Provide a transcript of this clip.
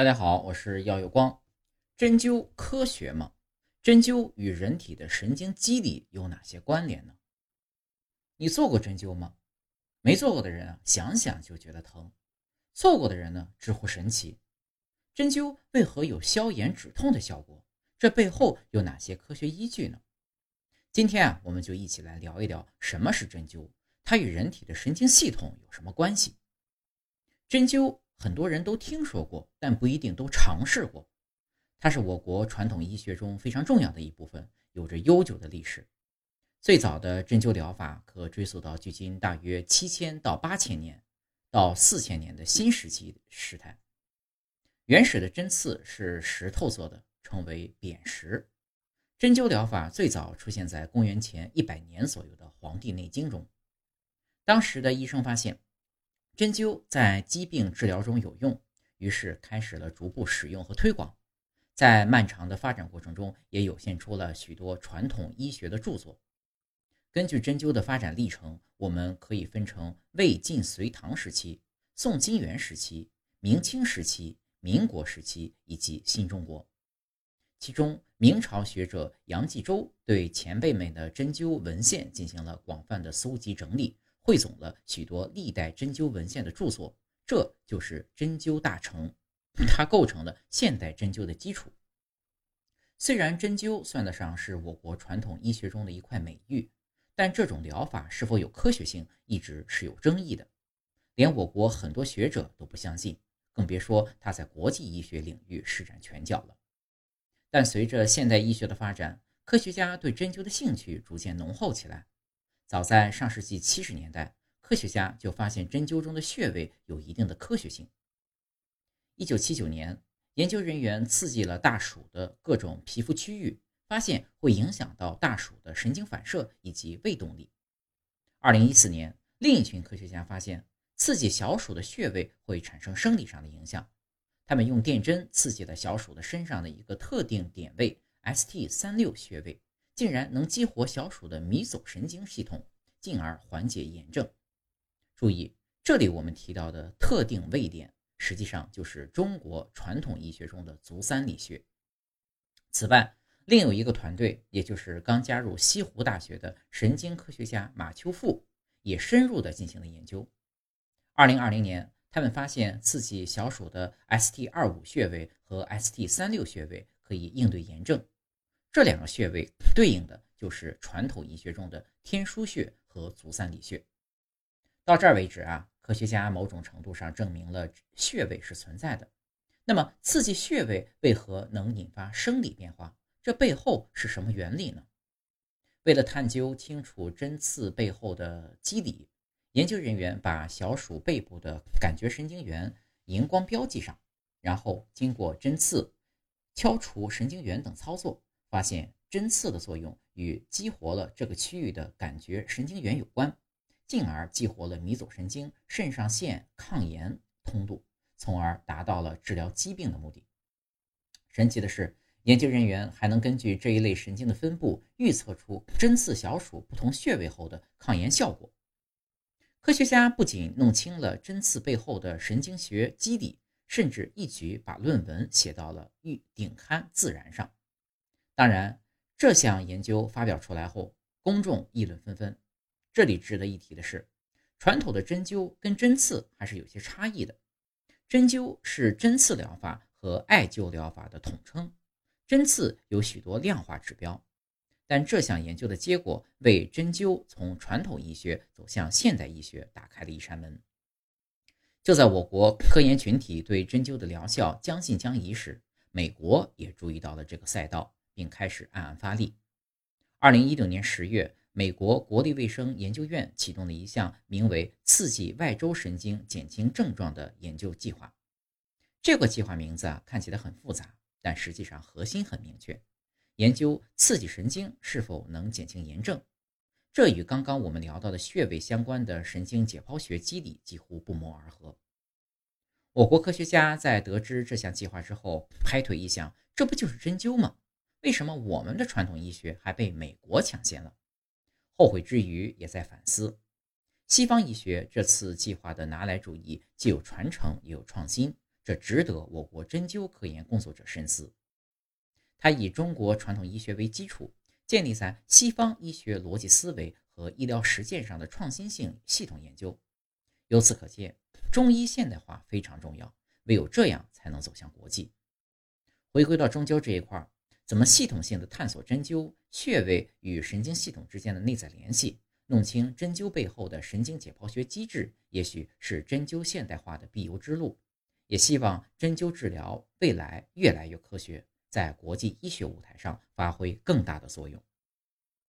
大家好，我是耀有光。针灸科学吗？针灸与人体的神经机理有哪些关联呢？你做过针灸吗？没做过的人啊，想想就觉得疼；做过的人呢，直呼神奇。针灸为何有消炎止痛的效果？这背后有哪些科学依据呢？今天啊，我们就一起来聊一聊什么是针灸，它与人体的神经系统有什么关系？针灸。很多人都听说过，但不一定都尝试过。它是我国传统医学中非常重要的一部分，有着悠久的历史。最早的针灸疗法可追溯到距今大约七千到八千年，到四千年的新石器时代。原始的针刺是石头做的，称为扁石。针灸疗法最早出现在公元前一百年左右的《黄帝内经》中。当时的医生发现。针灸在疾病治疗中有用，于是开始了逐步使用和推广。在漫长的发展过程中，也涌现出了许多传统医学的著作。根据针灸的发展历程，我们可以分成魏晋隋唐时期、宋金元时期、明清时期、民国时期以及新中国。其中，明朝学者杨继洲对前辈们的针灸文献进行了广泛的搜集整理。汇总了许多历代针灸文献的著作，这就是针灸大成，它构成了现代针灸的基础。虽然针灸算得上是我国传统医学中的一块美玉，但这种疗法是否有科学性，一直是有争议的，连我国很多学者都不相信，更别说它在国际医学领域施展拳脚了。但随着现代医学的发展，科学家对针灸的兴趣逐渐浓厚起来。早在上世纪七十年代，科学家就发现针灸中的穴位有一定的科学性。一九七九年，研究人员刺激了大鼠的各种皮肤区域，发现会影响到大鼠的神经反射以及胃动力。二零一四年，另一群科学家发现，刺激小鼠的穴位会产生生理上的影响。他们用电针刺激了小鼠的身上的一个特定点位 ST 三六穴位。竟然能激活小鼠的迷走神经系统，进而缓解炎症。注意，这里我们提到的特定位点，实际上就是中国传统医学中的足三里穴。此外，另有一个团队，也就是刚加入西湖大学的神经科学家马秋富，也深入的进行了研究。二零二零年，他们发现刺激小鼠的 ST 二五穴位和 ST 三六穴位可以应对炎症。这两个穴位对应的就是传统医学中的天枢穴和足三里穴。到这儿为止啊，科学家某种程度上证明了穴位是存在的。那么，刺激穴位为何能引发生理变化？这背后是什么原理呢？为了探究清楚针刺背后的机理，研究人员把小鼠背部的感觉神经元荧光标记上，然后经过针刺、敲除神经元等操作。发现针刺的作用与激活了这个区域的感觉神经元有关，进而激活了迷走神经、肾上腺抗炎通路，从而达到了治疗疾病的目的。神奇的是，研究人员还能根据这一类神经的分布，预测出针刺小鼠不同穴位后的抗炎效果。科学家不仅弄清了针刺背后的神经学机理，甚至一举把论文写到了预顶刊《自然》上。当然，这项研究发表出来后，公众议论纷纷。这里值得一提的是，传统的针灸跟针刺还是有些差异的。针灸是针刺疗法和艾灸疗法的统称，针刺有许多量化指标。但这项研究的结果为针灸从传统医学走向现代医学打开了一扇门。就在我国科研群体对针灸的疗效将信将疑时，美国也注意到了这个赛道。并开始暗暗发力。二零一六年十月，美国国立卫生研究院启动了一项名为“刺激外周神经减轻症状”的研究计划。这个计划名字啊看起来很复杂，但实际上核心很明确：研究刺激神经是否能减轻炎症。这与刚刚我们聊到的穴位相关的神经解剖学机理几乎不谋而合。我国科学家在得知这项计划之后，拍腿一想，这不就是针灸吗？为什么我们的传统医学还被美国抢先了？后悔之余，也在反思。西方医学这次计划的拿来主义，既有传承，也有创新，这值得我国针灸科研工作者深思。它以中国传统医学为基础，建立在西方医学逻辑思维和医疗实践上的创新性系统研究。由此可见，中医现代化非常重要，唯有这样才能走向国际。回归到针灸这一块儿，怎么系统性的探索针灸穴位与神经系统之间的内在联系，弄清针灸背后的神经解剖学机制，也许是针灸现代化的必由之路。也希望针灸治疗未来越来越科学，在国际医学舞台上发挥更大的作用。